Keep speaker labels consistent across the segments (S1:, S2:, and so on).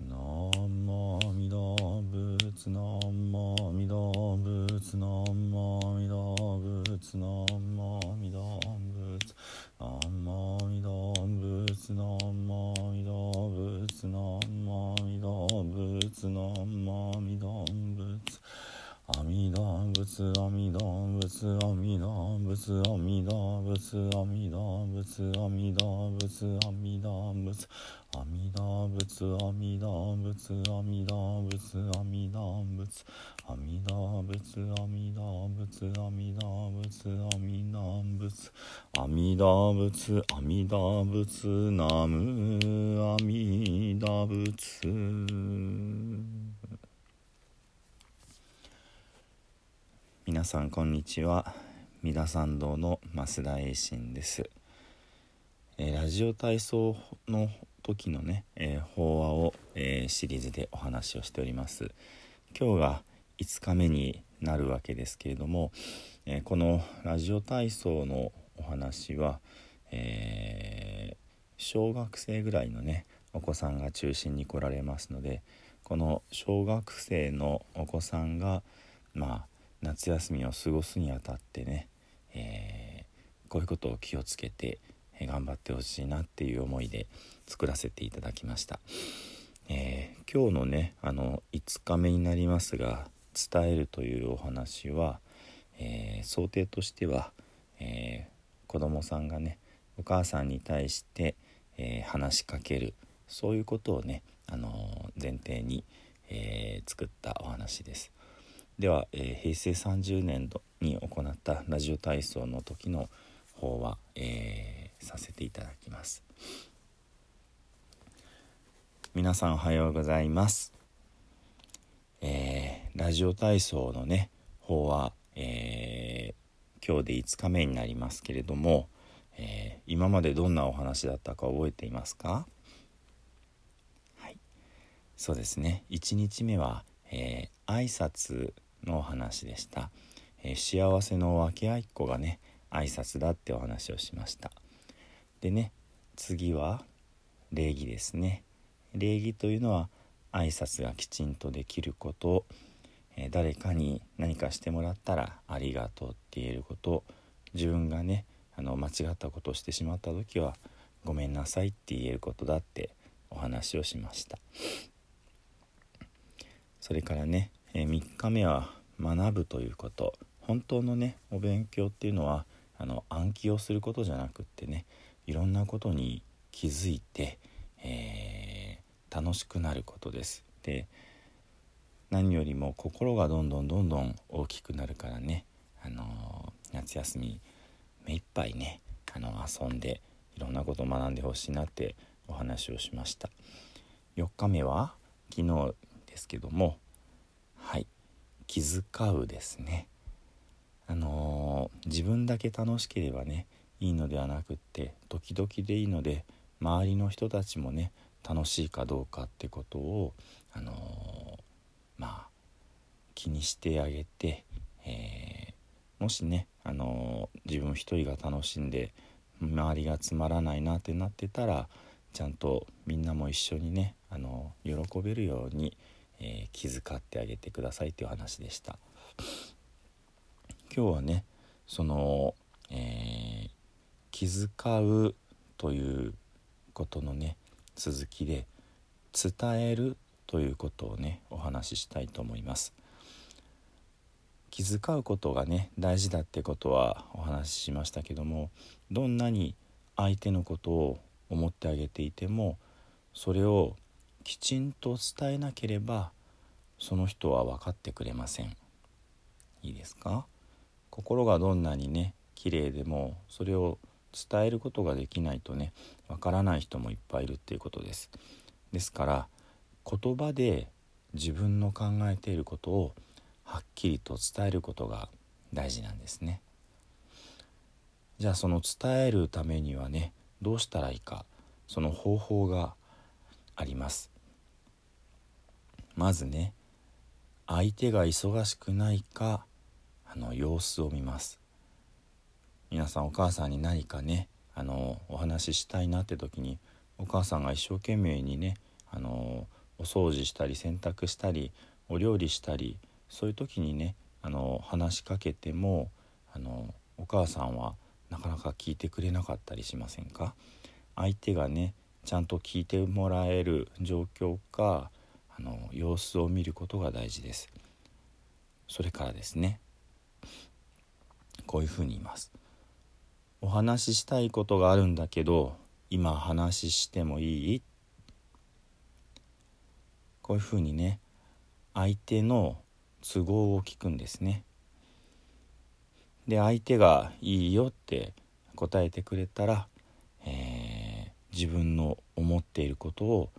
S1: 南無阿弥陀仏南無阿弥陀仏南無阿弥陀仏南無阿弥陀仏南無阿弥陀仏南無阿弥陀仏南無阿弥陀仏南無阿弥陀仏。阿弥陀仏阿弥陀仏阿弥陀仏阿弥陀仏阿弥陀仏阿弥陀仏阿弥陀仏阿弥陀仏阿弥陀仏阿弥陀仏阿弥陀仏阿弥陀仏阿弥陀仏阿弥陀仏阿弥陀仏阿弥陀仏阿弥陀仏ナム阿弥陀仏。皆さんこんにちは。三田参道の増田栄信です、えーラジオ体操の時のね、えー法話を、えーシリーズでお話をしております。今日が5日目になるわけですけれども、えーこのラジオ体操のお話は、えー小学生ぐらいのねお子さんが中心に来られますのでこの小学生のお子さんがまあ夏休みを過ごすにあたってね、えーこういうことを気をつけて、頑張ってほしいなっていう思いで作らせていただきました、えー今日のねあの5日目になりますが伝えるというお話は、えー想定としては、えー子供さんがねお母さんに対して、え話しかけるそういうことをね、あの前提に、え作ったお話です。では、えー平成30年度に行ったラジオ体操の時の方は、えーさせていただきます。皆さんおはようございます。えーラジオ体操のね方は、えー今日で5日目になりますけれども、えー今までどんなお話だったか覚えていますか？はい。そうですね。1日目は、えー挨拶のお話でした、えー幸せの分け合いっ子がね挨拶だってお話をしました。でね次は礼儀ですね。礼儀というのは挨拶がきちんとできること、えー誰かに何かしてもらったら「ありがとう」って言えること。自分がねあの間違ったことをしてしまった時は「ごめんなさい」って言えることだってお話をしました。それからね、え3日目は学ぶということ。本当のねお勉強っていうのはあの暗記をすることじゃなくってねいろんなことに気づいて、えー楽しくなることです。で何よりも心がどんどんどんどん大きくなるからね、あのー夏休み目いっぱいね、あの遊んでいろんなことを学んでほしいなってお話をしました。4日目は昨日ですけどもはい。気遣うですね。あのー自分だけ楽しければねいいのではなくって時々でいいので周りの人たちもね楽しいかどうかってことをあのーまあ気にしてあげて、えーもしね、あのー自分一人が楽しんで周りがつまらないなってなってたらちゃんとみんなも一緒にね、あのー喜べるように、えー気遣ってあげてくださいという話でした。今日はねその、えー気遣うということのね続きで伝えるということをねお話ししたいと思います。気気遣うことがね大事だってことはお話ししましたけどもどんなに相手のことを思ってあげていてもそれをきちんと伝えなければその人は分かってくれません。いいですか？心がどんなにね綺麗でもそれを伝えることができないとね分からない人もいっぱいいるっていうことです。ですから言葉で自分の考えていることをはっきりと伝えることが大事なんですね。じゃあその伝えるためにはねどうしたらいいかその方法があります。まずね相手が忙しくないかあの様子を見ます。皆さんお母さんに何かねあのお話ししたいなって時にお母さんが一生懸命にねあのお掃除したり洗濯したりお料理したりそういう時にねあの話しかけてもあのお母さんはなかなか聞いてくれなかったりしませんか？相手がねちゃんと聞いてもらえる状況かあの様子を見ることが大事です。それからですねこういうふうに言います。お話ししたいことがあるんだけど今話してもいい？こういうふうにね相手の都合を聞くんですね。で相手が「いいよ」って答えてくれたら、自分の思っていることを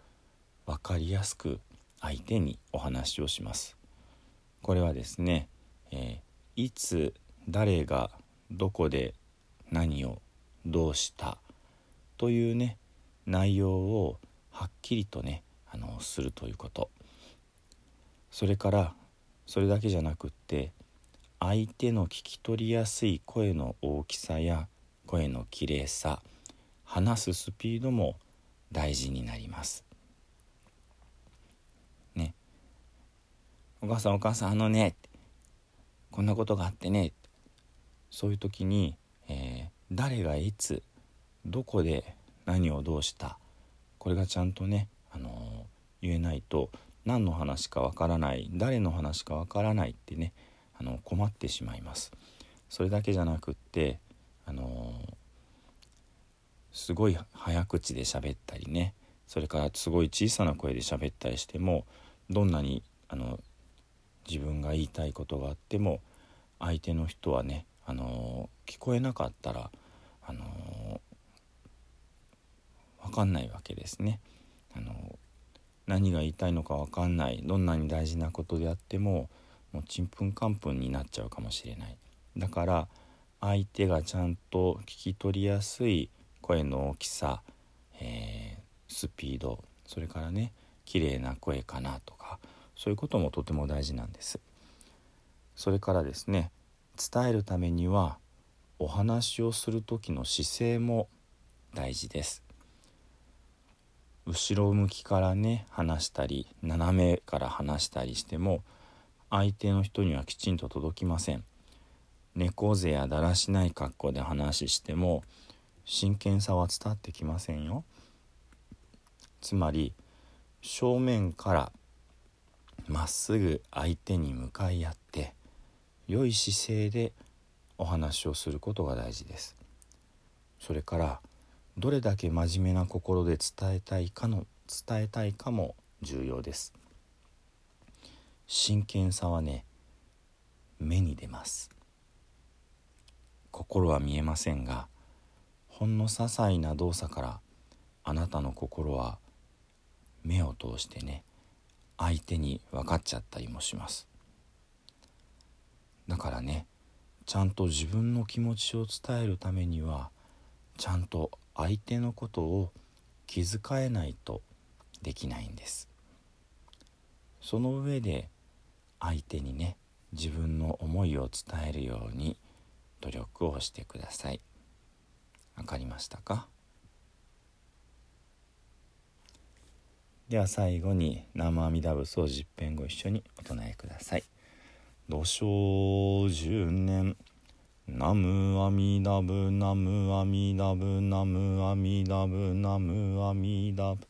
S1: 分かりやすく相手にお話をします。これはですね、えー、いつ誰がどこで何をどうしたというね内容をはっきりとねあのするということ。それからそれだけじゃなくって相手の聞き取りやすい声の大きさや声のきれいさ話すスピードも大事になります。ね。お母さんお母さんあのねこんなことがあってね。そういう時にえー、誰がいつどこで何をどうしたこれがちゃんとね、あのー、言えないと何の話かわからない誰の話かわからないってね、あの困ってしまいます。それだけじゃなくって、あのー、すごい早口で喋ったりね。それからすごい小さな声で喋ったりしてもどんなにあの自分が言いたいことがあっても相手の人はねあの聞こえなかったらあの分かんないわけですね。あの何が言いたいのか分かんない。どんなに大事なことであってももうちんぷんかんぷんになっちゃうかもしれない。だから相手がちゃんと聞き取りやすい声の大きさ、えー、スピードそれからね綺麗な声かなとかそういうこともとても大事なんです。それからですね伝えるためにはお話をする時の姿勢も大事です。後ろ向きからね話したり斜めから話したりしても相手の人にはきちんと届きません。猫背やだらしない格好で話しても真剣さは伝わってきませんよ。つまり正面からまっすぐ相手に向かい合って良い姿勢でお話をすることが大事です。それからどれだけ真面目な心で伝えたいかの伝えたいかも重要です。真剣さはね目に出ます。心は見えませんがほんの些細な動作からあなたの心は目を通してね相手に分かっちゃったりもします。だからねちゃんと自分の気持ちを伝えるためにはちゃんと相手のことを気遣えないとできないんです。その上で相手にね自分の思いを伝えるように努力をしてください。わかりましたか？では最後に生阿弥陀仏を十遍ご一緒にお唱えください。土生十年ナムアミダブナムアミダブナムアミダブナムアミダブ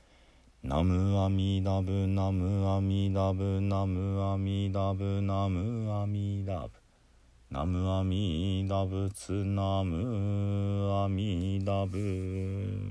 S1: ナムアミダブナムアミダブナムアミダブナムアミダブナムアミダ仏ナムアミダ仏